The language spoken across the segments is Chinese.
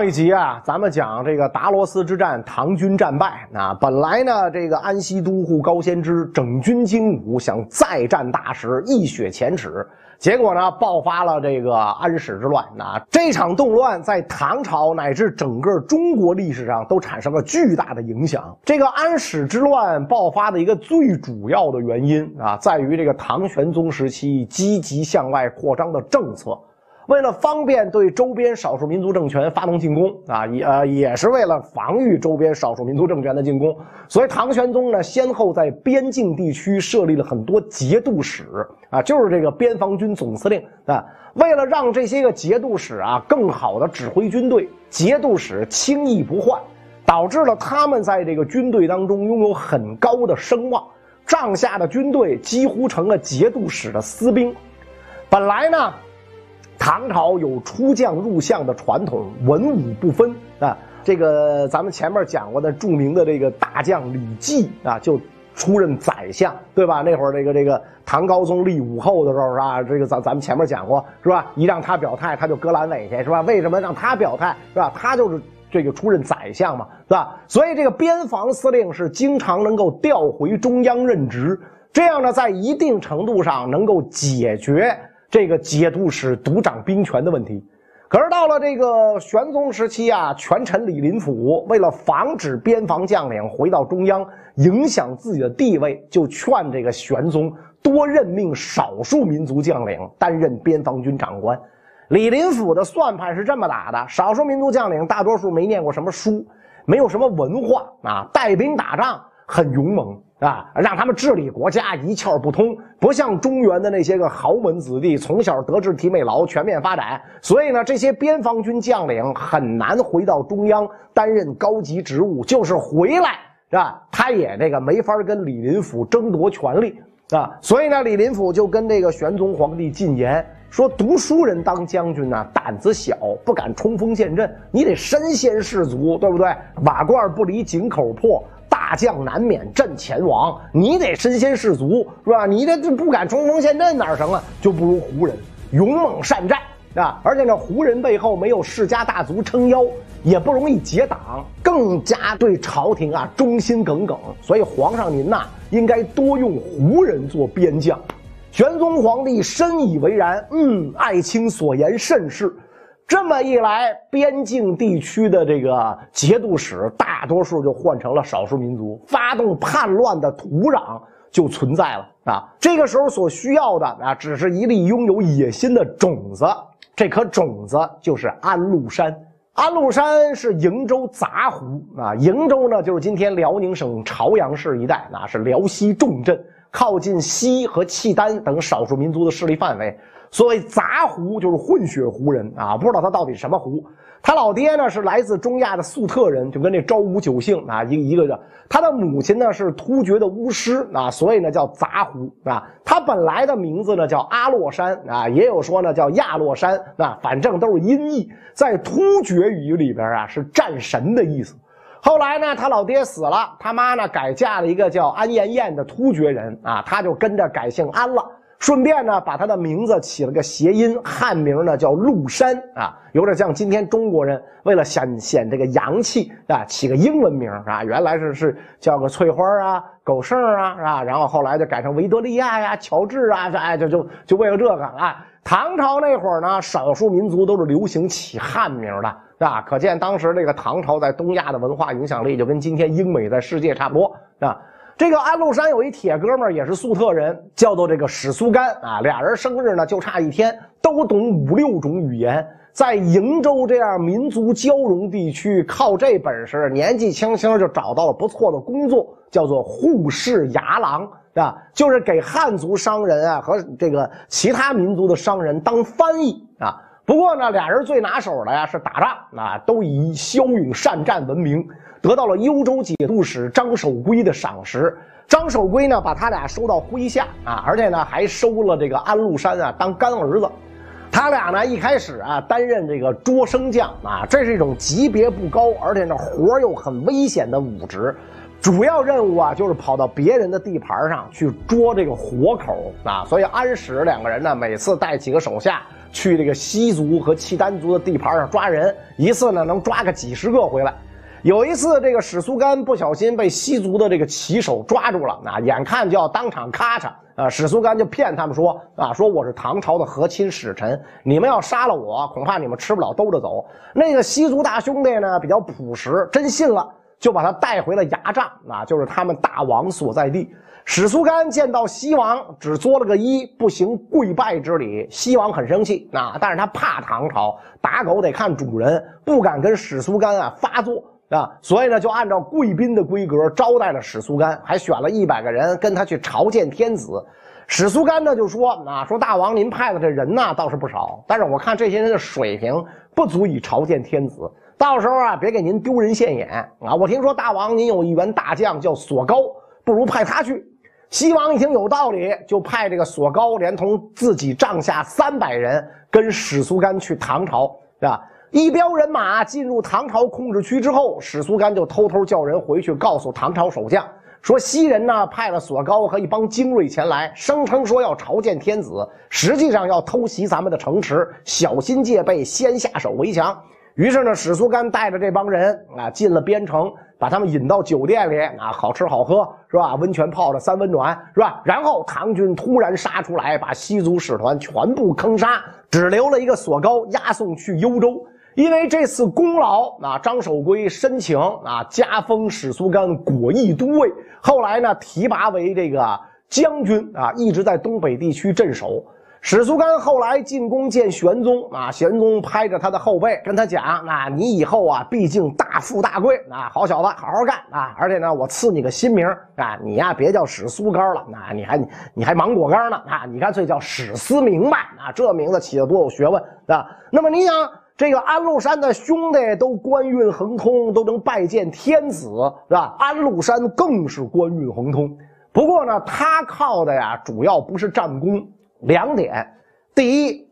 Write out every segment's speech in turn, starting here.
上一集啊，咱们讲这个达罗斯之战，唐军战败啊。本来呢，这个安西都护高仙芝整军精武，想再战大石，一雪前耻。结果呢，爆发了这个安史之乱。那这场动乱在唐朝乃至整个中国历史上都产生了巨大的影响。这个安史之乱爆发的一个最主要的原因啊，在于这个唐玄宗时期积极向外扩张的政策。为了方便对周边少数民族政权发动进攻啊，也呃也是为了防御周边少数民族政权的进攻，所以唐玄宗呢先后在边境地区设立了很多节度使啊，就是这个边防军总司令啊。为了让这些个节度使啊更好的指挥军队，节度使轻易不换，导致了他们在这个军队当中拥有很高的声望，帐下的军队几乎成了节度使的私兵。本来呢。唐朝有出将入相的传统，文武不分啊。这个咱们前面讲过的著名的这个大将李绩啊，就出任宰相，对吧？那会儿这个这个唐高宗立武后的时候是吧，这个咱咱们前面讲过是吧？一让他表态，他就割阑尾去是吧？为什么让他表态是吧？他就是这个出任宰相嘛，是吧？所以这个边防司令是经常能够调回中央任职，这样呢，在一定程度上能够解决。这个节度使独掌兵权的问题，可是到了这个玄宗时期啊，权臣李林甫为了防止边防将领回到中央影响自己的地位，就劝这个玄宗多任命少数民族将领担任边防军长官。李林甫的算盘是这么打的：少数民族将领大多数没念过什么书，没有什么文化啊，带兵打仗很勇猛。啊，让他们治理国家一窍不通，不像中原的那些个豪门子弟，从小得志体美劳，全面发展。所以呢，这些边防军将领很难回到中央担任高级职务，就是回来，是吧？他也这个没法跟李林甫争夺权力啊。所以呢，李林甫就跟这个玄宗皇帝进言说：“读书人当将军呢，胆子小，不敢冲锋陷阵，你得身先士卒，对不对？瓦罐不离井口破。”大将难免阵前亡，你得身先士卒，是吧？你这这不敢冲锋陷阵哪成啊？就不如胡人勇猛善战啊！而且这胡人背后没有世家大族撑腰，也不容易结党，更加对朝廷啊忠心耿耿。所以皇上您呐，应该多用胡人做边将。玄宗皇帝深以为然，嗯，爱卿所言甚是。这么一来，边境地区的这个节度使大多数就换成了少数民族，发动叛乱的土壤就存在了啊！这个时候所需要的啊，只是一粒拥有野心的种子，这颗种子就是安禄山。安禄山是瀛州杂胡啊，瀛州呢就是今天辽宁省朝阳市一带，那是辽西重镇，靠近西和契丹等少数民族的势力范围。所谓杂胡就是混血胡人啊，不知道他到底什么胡。他老爹呢是来自中亚的粟特人，就跟这昭武九姓啊一一个个。他的母亲呢是突厥的巫师啊，所以呢叫杂胡啊。他本来的名字呢叫阿洛山啊，也有说呢叫亚洛山啊，反正都是音译。在突厥语里边啊是战神的意思。后来呢他老爹死了，他妈呢改嫁了一个叫安延彦的突厥人啊，他就跟着改姓安了。顺便呢，把他的名字起了个谐音，汉名呢叫陆山啊，有点像今天中国人为了显显这个洋气啊，起个英文名啊。原来是是叫个翠花啊、狗剩啊，是吧？然后后来就改成维多利亚呀、乔治啊，这哎，就就就为了这个啊。唐朝那会儿呢，少数民族都是流行起汉名的，是吧？可见当时这个唐朝在东亚的文化影响力，就跟今天英美在世界差不多，啊。这个安禄山有一铁哥们儿，也是粟特人，叫做这个史苏干啊。俩人生日呢就差一天，都懂五六种语言，在瀛州这样民族交融地区，靠这本事，年纪轻轻就找到了不错的工作，叫做护士牙郎啊，就是给汉族商人啊和这个其他民族的商人当翻译。不过呢，俩人最拿手的呀是打仗啊，都以骁勇善战闻名。得到了幽州节度使张守珪的赏识，张守珪呢把他俩收到麾下啊，而且呢还收了这个安禄山啊当干儿子。他俩呢一开始啊担任这个捉生将啊，这是一种级别不高，而且呢活又很危险的武职。主要任务啊，就是跑到别人的地盘上去捉这个活口啊。所以安史两个人呢，每次带几个手下去这个西族和契丹族的地盘上抓人，一次呢能抓个几十个回来。有一次，这个史苏干不小心被西族的这个骑手抓住了，啊，眼看就要当场咔嚓，啊，史苏干就骗他们说，啊，说我是唐朝的和亲使臣，你们要杀了我，恐怕你们吃不了兜着走。那个西族大兄弟呢，比较朴实，真信了。就把他带回了牙帐，啊，就是他们大王所在地。史苏干见到西王，只作了个揖，不行跪拜之礼。西王很生气，啊，但是他怕唐朝打狗得看主人，不敢跟史苏干啊发作啊，所以呢，就按照贵宾的规格招待了史苏干，还选了一百个人跟他去朝见天子。史苏干呢就说，啊，说大王您派的这人呢倒是不少，但是我看这些人的水平不足以朝见天子。到时候啊，别给您丢人现眼啊！我听说大王您有一员大将叫索高，不如派他去。西王一听有道理，就派这个索高连同自己帐下三百人跟史苏干去唐朝，是吧？一彪人马进入唐朝控制区之后，史苏干就偷偷叫人回去告诉唐朝守将，说西人呢派了索高和一帮精锐前来，声称说要朝见天子，实际上要偷袭咱们的城池，小心戒备，先下手为强。于是呢，史苏干带着这帮人啊进了边城，把他们引到酒店里啊，好吃好喝是吧？温泉泡着三温暖是吧？然后唐军突然杀出来，把西族使团全部坑杀，只留了一个索高押送去幽州。因为这次功劳啊，张守珪申请啊加封史苏干果毅都尉，后来呢提拔为这个将军啊，一直在东北地区镇守。史苏干后来进宫见玄宗啊，玄宗拍着他的后背跟他讲：“啊，你以后啊，毕竟大富大贵啊，好小子，好好干啊！而且呢，我赐你个新名啊，你呀别叫史苏干了，那你还你还芒果干呢啊，你干脆叫史思明吧啊，这名字起的多有学问啊！那么你想，这个安禄山的兄弟都官运亨通，都能拜见天子是吧？安禄山更是官运亨通，不过呢，他靠的呀，主要不是战功。两点，第一，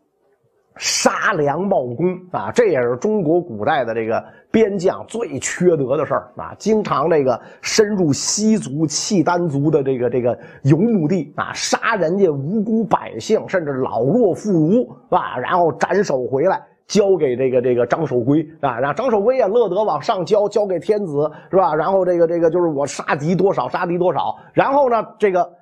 杀良冒功啊，这也是中国古代的这个边将最缺德的事儿啊，经常这个深入西族、契丹族的这个这个游牧地啊，杀人家无辜百姓，甚至老弱妇孺啊，然后斩首回来交给这个这个张守珪啊，让张守珪也乐得往上交，交给天子是吧？然后这个这个就是我杀敌多少，杀敌多少，然后呢这个。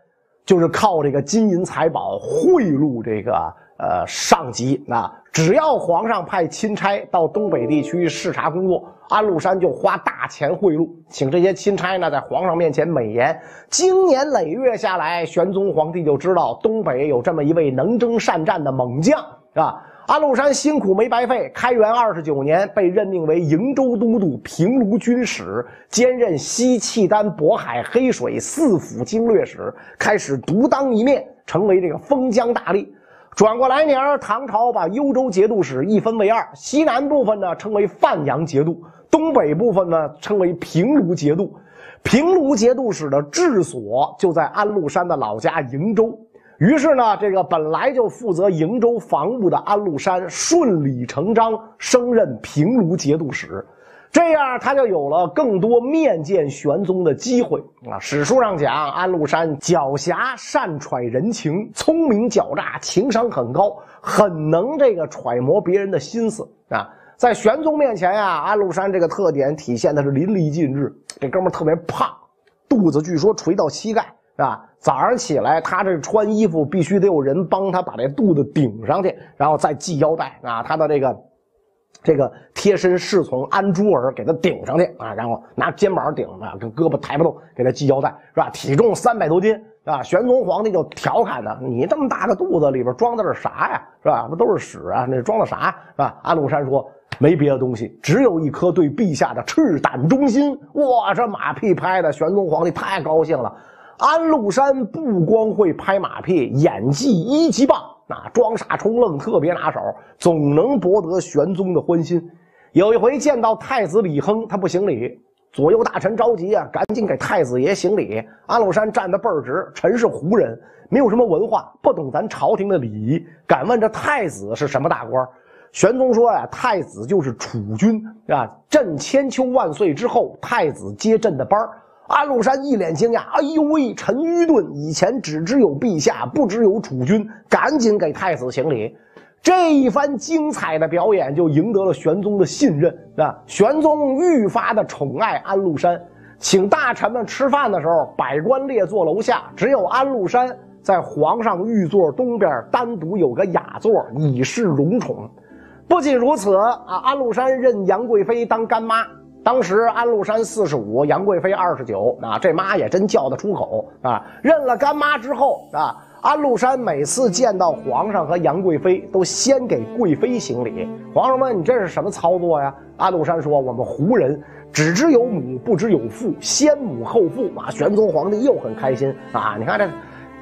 就是靠这个金银财宝贿赂这个呃上级啊，只要皇上派钦差到东北地区视察工作，安禄山就花大钱贿赂，请这些钦差呢在皇上面前美言。经年累月下来，玄宗皇帝就知道东北有这么一位能征善战的猛将，是吧？安禄山辛苦没白费，开元二十九年被任命为瀛州都督、平卢军使，兼任西契丹、渤海、黑水四府经略使，开始独当一面，成为这个封疆大吏。转过来年，唐朝把幽州节度使一分为二，西南部分呢称为范阳节度，东北部分呢称为平卢节度。平卢节度使的治所就在安禄山的老家瀛州。于是呢，这个本来就负责瀛州防务的安禄山顺理成章升任平卢节度使，这样他就有了更多面见玄宗的机会啊。史书上讲，安禄山狡黠善揣人情，聪明狡诈，情商很高，很能这个揣摩别人的心思啊。在玄宗面前呀，安禄山这个特点体现的是淋漓尽致。这哥们特别胖，肚子据说垂到膝盖。是吧？早上起来，他这穿衣服必须得有人帮他把这肚子顶上去，然后再系腰带啊。他的这个这个贴身侍从安珠儿给他顶上去啊，然后拿肩膀顶啊，跟胳膊抬不动，给他系腰带，是吧？体重三百多斤啊。玄宗皇帝就调侃他：“你这么大个肚子里边装的是啥呀？是吧？不都是屎啊？那装的啥？是吧？”安禄山说：“没别的东西，只有一颗对陛下的赤胆忠心。”哇，这马屁拍的，玄宗皇帝太高兴了。安禄山不光会拍马屁，演技一级棒，啊，装傻充愣特别拿手，总能博得玄宗的欢心。有一回见到太子李亨，他不行礼，左右大臣着急啊，赶紧给太子爷行礼。安禄山站得倍儿直，臣是胡人，没有什么文化，不懂咱朝廷的礼仪，敢问这太子是什么大官？玄宗说呀，太子就是储君啊，朕千秋万岁之后，太子接朕的班儿。安禄山一脸惊讶：“哎呦喂，臣愚钝，以前只知有陛下，不知有储君，赶紧给太子行礼。”这一番精彩的表演就赢得了玄宗的信任啊！玄宗愈发的宠爱安禄山，请大臣们吃饭的时候，百官列坐楼下，只有安禄山在皇上御座东边单独有个雅座，以示荣宠。不仅如此啊，安禄山认杨贵妃当干妈。当时安禄山四十五，杨贵妃二十九，啊，这妈也真叫得出口啊！认了干妈之后啊，安禄山每次见到皇上和杨贵妃，都先给贵妃行礼。皇上问：“你这是什么操作呀？”安禄山说：“我们胡人只知有母，不知有父，先母后父。”啊，玄宗皇帝又很开心啊！你看这，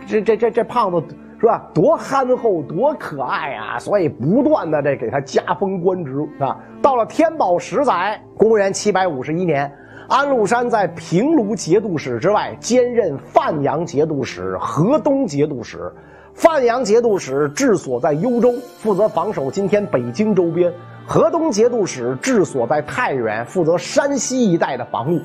这这这这胖子。是吧？多憨厚，多可爱啊！所以不断的这给他加封官职啊。到了天宝十载，公元七百五十一年，安禄山在平卢节度使之外，兼任范阳节度使、河东节度使。范阳节度使治所在幽州，负责防守今天北京周边；河东节度使治所在太原，负责山西一带的防务。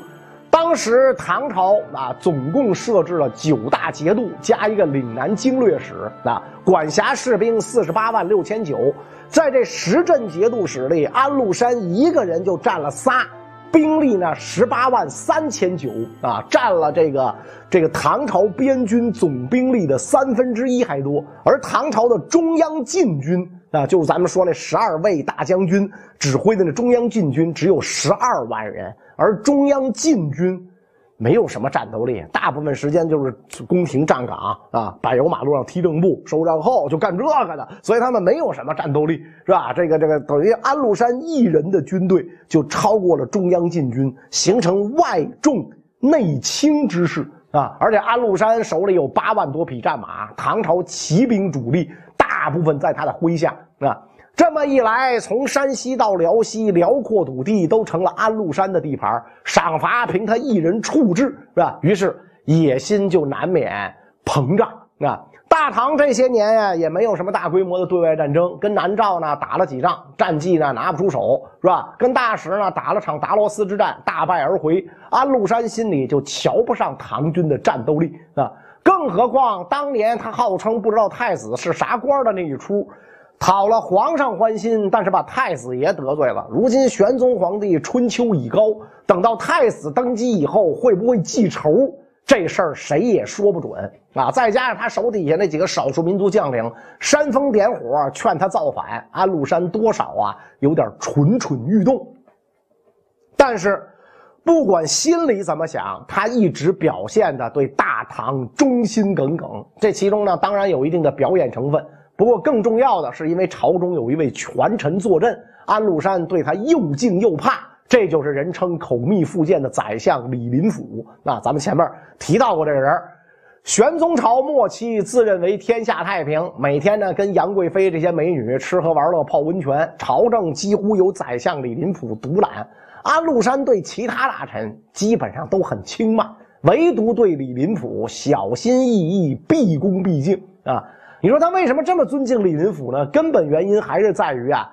当时唐朝啊，总共设置了九大节度加一个岭南经略使啊，管辖士兵四十八万六千九。在这十镇节度使里，安禄山一个人就占了仨，兵力呢十八万三千九啊，占了这个这个唐朝边军总兵力的三分之一还多。而唐朝的中央禁军啊，就是咱们说那十二位大将军指挥的那中央禁军，只有十二万人。而中央禁军没有什么战斗力，大部分时间就是宫廷站岗啊，柏油马路上踢正步，收账后就干这个的，所以他们没有什么战斗力，是吧？这个这个等于安禄山一人的军队就超过了中央禁军，形成外重内轻之势啊！而且安禄山手里有八万多匹战马，唐朝骑兵主力大部分在他的麾下啊。这么一来，从山西到辽西，辽阔土地都成了安禄山的地盘，赏罚凭他一人处置，是吧？于是野心就难免膨胀啊！大唐这些年呀，也没有什么大规模的对外战争，跟南诏呢打了几仗，战绩呢拿不出手，是吧？跟大石呢打了场达罗斯之战，大败而回。安禄山心里就瞧不上唐军的战斗力啊！更何况当年他号称不知道太子是啥官的那一出。讨了皇上欢心，但是把太子爷得罪了。如今玄宗皇帝春秋已高，等到太子登基以后，会不会记仇？这事儿谁也说不准啊！再加上他手底下那几个少数民族将领煽风点火，劝他造反，安禄山多少啊有点蠢蠢欲动。但是，不管心里怎么想，他一直表现的对大唐忠心耿耿。这其中呢，当然有一定的表演成分。不过更重要的是，因为朝中有一位权臣坐镇，安禄山对他又敬又怕，这就是人称口蜜腹剑的宰相李林甫。那咱们前面提到过这个人，玄宗朝末期自认为天下太平，每天呢跟杨贵妃这些美女吃喝玩乐、泡温泉，朝政几乎由宰相李林甫独揽。安禄山对其他大臣基本上都很轻慢，唯独对李林甫小心翼翼、毕恭毕敬啊。你说他为什么这么尊敬李林甫呢？根本原因还是在于啊，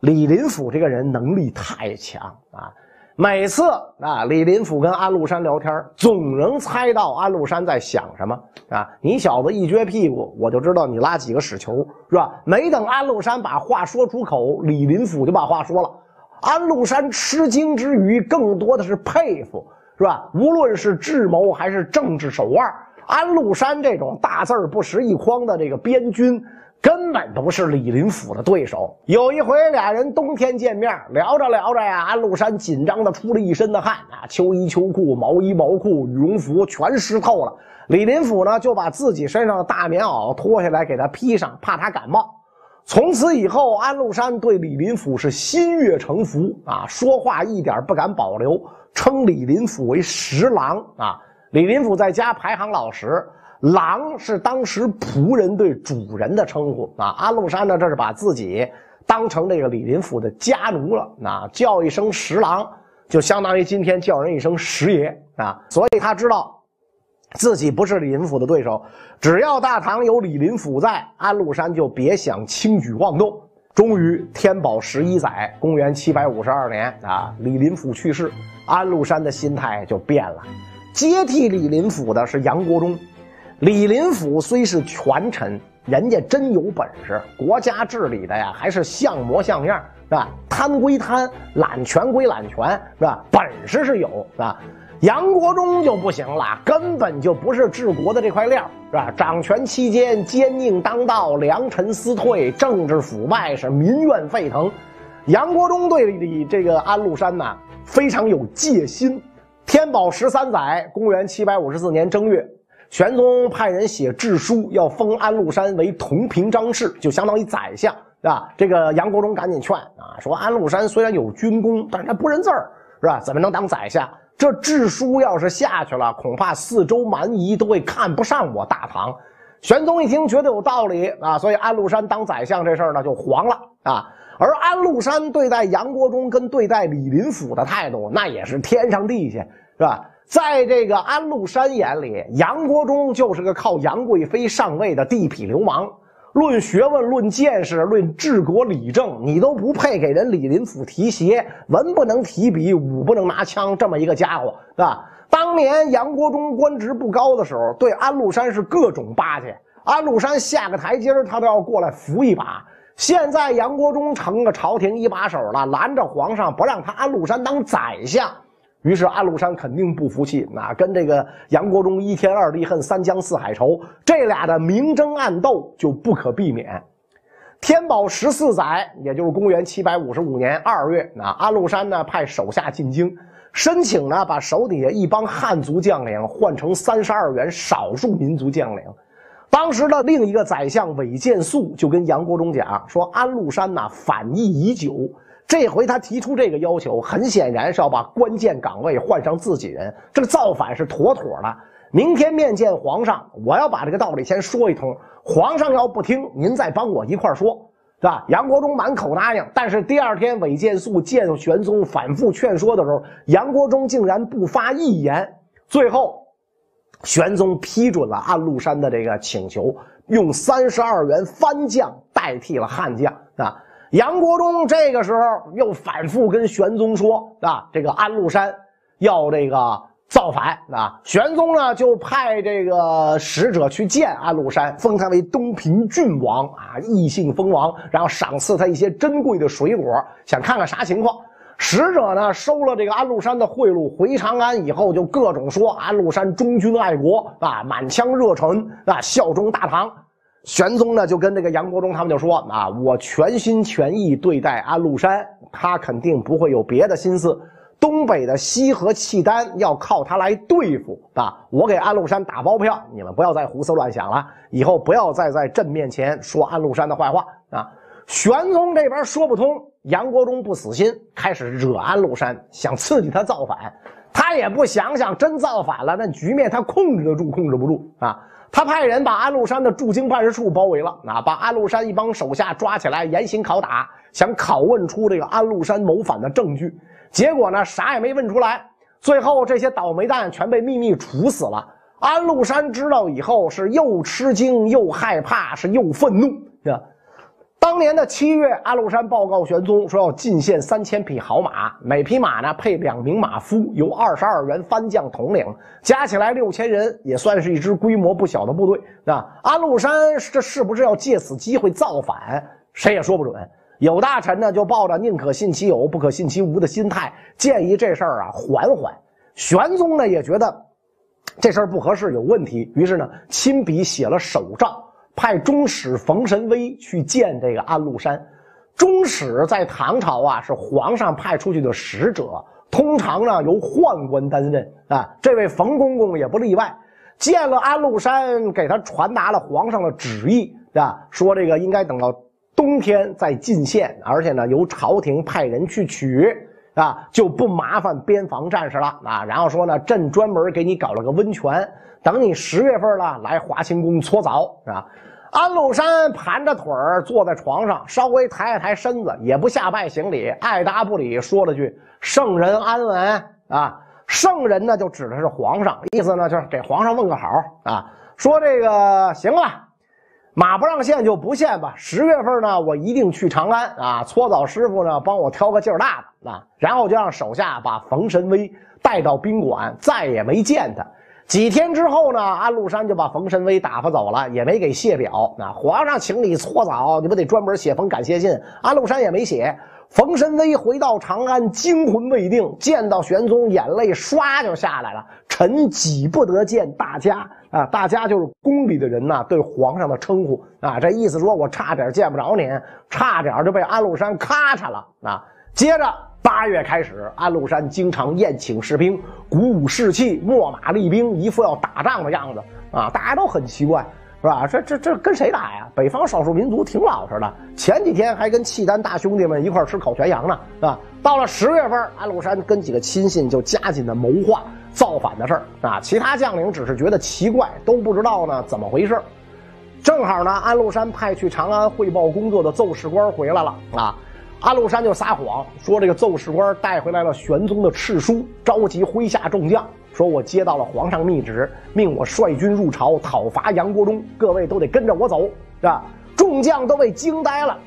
李林甫这个人能力太强啊。每次啊，李林甫跟安禄山聊天，总能猜到安禄山在想什么啊。你小子一撅屁股，我就知道你拉几个屎球，是吧？没等安禄山把话说出口，李林甫就把话说了。安禄山吃惊之余，更多的是佩服，是吧？无论是智谋还是政治手腕。安禄山这种大字不识一筐的这个边军，根本不是李林甫的对手。有一回，俩人冬天见面，聊着聊着呀，安禄山紧张的出了一身的汗啊，秋衣秋裤、毛衣毛裤、羽绒服全湿透了。李林甫呢，就把自己身上的大棉袄脱下来给他披上，怕他感冒。从此以后，安禄山对李林甫是心悦诚服啊，说话一点不敢保留，称李林甫为十郎啊。李林甫在家排行老十，郎是当时仆人对主人的称呼啊。安禄山呢，这是把自己当成这个李林甫的家奴了，那叫一声十郎，就相当于今天叫人一声十爷啊。所以他知道自己不是李林甫的对手，只要大唐有李林甫在，安禄山就别想轻举妄动。终于，天宝十一载，公元七百五十二年啊，李林甫去世，安禄山的心态就变了。接替李林甫的是杨国忠。李林甫虽是权臣，人家真有本事，国家治理的呀还是像模像样，是吧？贪归贪，揽权归揽权，是吧？本事是有，是吧？杨国忠就不行了，根本就不是治国的这块料，是吧？掌权期间奸佞当道，良臣私退，政治腐败，是民怨沸腾。杨国忠对李这个安禄山呢非常有戒心。天宝十三载，公元七百五十四年正月。玄宗派人写制书，要封安禄山为同平章事，就相当于宰相，是吧？这个杨国忠赶紧劝啊，说安禄山虽然有军功，但是他不认字儿，是吧？怎么能当宰相？这制书要是下去了，恐怕四周蛮夷都会看不上我大唐。玄宗一听，觉得有道理啊，所以安禄山当宰相这事儿呢就黄了啊。而安禄山对待杨国忠跟对待李林甫的态度，那也是天上地下，是吧？在这个安禄山眼里，杨国忠就是个靠杨贵妃上位的地痞流氓。论学问、论见识、论治国理政，你都不配给人李林甫提鞋。文不能提笔，武不能拿枪，这么一个家伙，是吧？当年杨国忠官职不高的时候，对安禄山是各种巴结。安禄山下个台阶他都要过来扶一把。现在杨国忠成了朝廷一把手了，拦着皇上不让他安禄山当宰相。于是安禄山肯定不服气，那跟这个杨国忠一天二地恨，三江四海仇，这俩的明争暗斗就不可避免。天宝十四载，也就是公元七百五十五年二月，那安禄山呢派手下进京，申请呢把手底下一帮汉族将领换成三十二员少数民族将领。当时的另一个宰相韦建素就跟杨国忠讲说：“安禄山呐反意已久。”这回他提出这个要求，很显然是要把关键岗位换上自己人，这个造反是妥妥的。明天面见皇上，我要把这个道理先说一通。皇上要不听，您再帮我一块说，是吧？杨国忠满口答应，但是第二天韦建素见玄宗反复劝说的时候，杨国忠竟然不发一言。最后，玄宗批准了安禄山的这个请求，用三十二员番将代替了汉将，啊。杨国忠这个时候又反复跟玄宗说：“啊，这个安禄山要这个造反啊！”玄宗呢就派这个使者去见安禄山，封他为东平郡王啊，异姓封王，然后赏赐他一些珍贵的水果，想看看啥情况。使者呢收了这个安禄山的贿赂，回长安以后就各种说安禄山忠君爱国啊，满腔热忱啊，效忠大唐。玄宗呢，就跟这个杨国忠他们就说啊，我全心全意对待安禄山，他肯定不会有别的心思。东北的西河契丹要靠他来对付啊，我给安禄山打包票，你们不要再胡思乱想了，以后不要再在朕面前说安禄山的坏话啊。玄宗这边说不通，杨国忠不死心，开始惹安禄山，想刺激他造反。他也不想想，真造反了，那局面他控制得住，控制不住啊。他派人把安禄山的驻京办事处包围了，啊，把安禄山一帮手下抓起来严刑拷打，想拷问出这个安禄山谋反的证据。结果呢，啥也没问出来。最后这些倒霉蛋全被秘密处死了。安禄山知道以后是又吃惊又害怕，是又愤怒，是吧？年的七月，安禄山报告玄宗说要进献三千匹好马，每匹马呢配两名马夫，由二十二员番将统领，加起来六千人，也算是一支规模不小的部队。那安禄山这是不是要借此机会造反？谁也说不准。有大臣呢就抱着宁可信其有，不可信其无的心态，建议这事儿啊缓缓。玄宗呢也觉得这事儿不合适，有问题，于是呢亲笔写了手诏。派中使冯神威去见这个安禄山。中使在唐朝啊是皇上派出去的使者，通常呢由宦官担任啊。这位冯公公也不例外。见了安禄山，给他传达了皇上的旨意啊，说这个应该等到冬天再进献，而且呢由朝廷派人去取啊，就不麻烦边防战士了啊。然后说呢，朕专门给你搞了个温泉，等你十月份了来华清宫搓澡啊。安禄山盘着腿儿坐在床上，稍微抬了抬身子，也不下拜行礼，爱答不理，说了句“圣人安稳”啊。圣人呢，就指的是皇上，意思呢就是给皇上问个好啊。说这个行了，马不让献就不献吧。十月份呢，我一定去长安啊。搓澡师傅呢，帮我挑个劲儿大的啊。然后就让手下把冯神威带到宾馆，再也没见他。几天之后呢，安禄山就把冯神威打发走了，也没给谢表。那皇上请你搓澡，你不得专门写封感谢信？安禄山也没写。冯神威回到长安，惊魂未定，见到玄宗，眼泪唰就下来了。臣几不得见大家啊！大家就是宫里的人呐，对皇上的称呼啊，这意思说我差点见不着您，差点就被安禄山咔嚓了啊！接着。八月开始，安禄山经常宴请士兵，鼓舞士气，秣马厉兵，一副要打仗的样子啊！大家都很奇怪，是吧？这这这跟谁打呀？北方少数民族挺老实的，前几天还跟契丹大兄弟们一块吃烤全羊呢，是吧？到了十月份，安禄山跟几个亲信就加紧的谋划造反的事儿啊！其他将领只是觉得奇怪，都不知道呢怎么回事。正好呢，安禄山派去长安汇报工作的奏事官回来了啊！安禄山就撒谎说，这个奏事官带回来了玄宗的敕书，召集麾下众将，说我接到了皇上密旨，命我率军入朝讨伐杨国忠，各位都得跟着我走，是吧？众将都被惊呆了，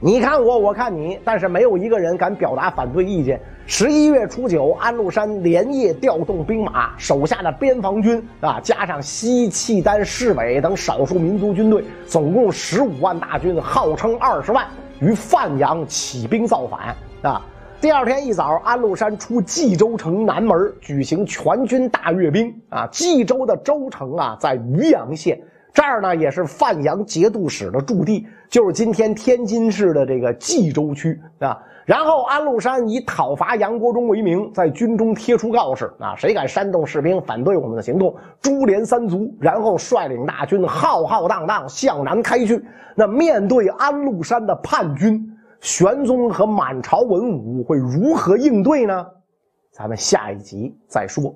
你看我，我看你，但是没有一个人敢表达反对意见。十一月初九，安禄山连夜调动兵马，手下的边防军啊，加上西契丹、市委等少数民族军队，总共十五万大军，号称二十万。于范阳起兵造反啊！第二天一早，安禄山出冀州城南门举行全军大阅兵啊！冀州的州城啊，在渔阳县这儿呢，也是范阳节度使的驻地，就是今天天津市的这个冀州区啊。然后安禄山以讨伐杨国忠为名，在军中贴出告示啊，谁敢煽动士兵反对我们的行动，株连三族。然后率领大军浩浩荡荡向南开去。那面对安禄山的叛军，玄宗和满朝文武会如何应对呢？咱们下一集再说。